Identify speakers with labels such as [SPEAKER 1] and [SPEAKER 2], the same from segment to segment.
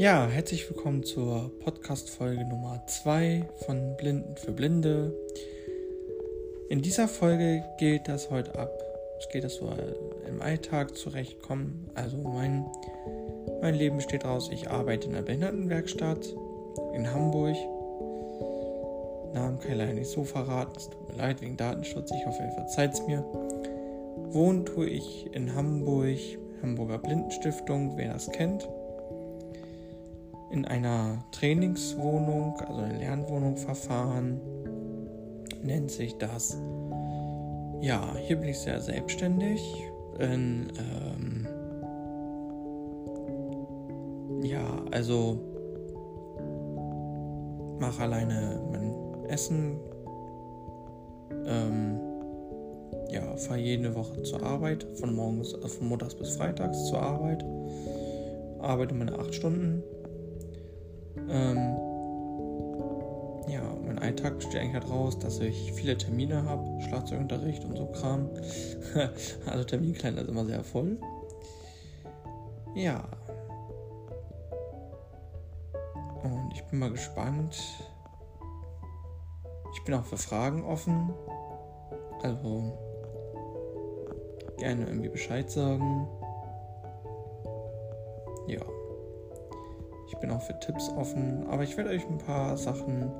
[SPEAKER 1] Ja, herzlich willkommen zur Podcast-Folge Nummer 2 von Blinden für Blinde. In dieser Folge geht das heute ab. Es geht es so im Alltag zurechtkommen. Also mein, mein Leben besteht daraus, ich arbeite in einer Behindertenwerkstatt in Hamburg. Namen kann ich leider nicht so verraten. Es tut mir leid wegen Datenschutz. Ich hoffe, ihr verzeiht es mir. Wohnen tue ich in Hamburg, Hamburger Blindenstiftung, wer das kennt in einer Trainingswohnung, also eine Lernwohnung verfahren, nennt sich das. Ja, hier bin ich sehr selbstständig. In, ähm, ja, also mache alleine mein Essen. Ähm, ja, fahre jede Woche zur Arbeit, von morgens, also von montags bis freitags zur Arbeit. Arbeite meine acht Stunden ähm, ja, mein Alltag besteht eigentlich halt raus, dass ich viele Termine habe, Schlagzeugunterricht und so Kram. also Terminkalender ist immer sehr voll. Ja. Und ich bin mal gespannt. Ich bin auch für Fragen offen. Also gerne irgendwie Bescheid sagen. Ja. Ich bin auch für Tipps offen, aber ich werde euch ein paar Sachen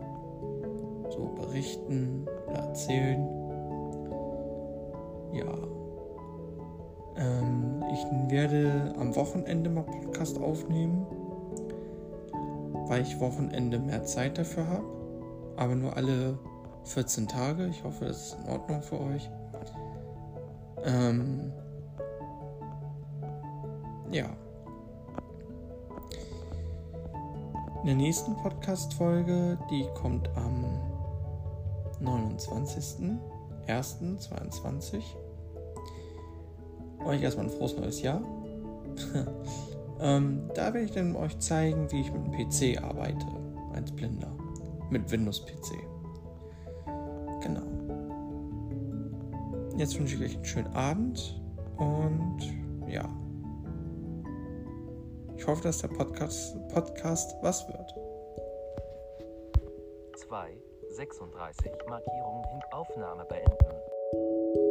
[SPEAKER 1] so berichten oder erzählen. Ja. Ähm, ich werde am Wochenende mal Podcast aufnehmen, weil ich Wochenende mehr Zeit dafür habe, aber nur alle 14 Tage. Ich hoffe, das ist in Ordnung für euch. Ähm, ja. In der nächsten Podcast-Folge, die kommt am 29.01.22. Euch erstmal ein frohes neues Jahr. ähm, da werde ich dann euch zeigen, wie ich mit dem PC arbeite, als Blinder. Mit Windows-PC. Genau. Jetzt wünsche ich euch einen schönen Abend und. Ich hoffe, dass der Podcast, Podcast was wird.
[SPEAKER 2] 2, 36, Markierung, Aufnahme beenden.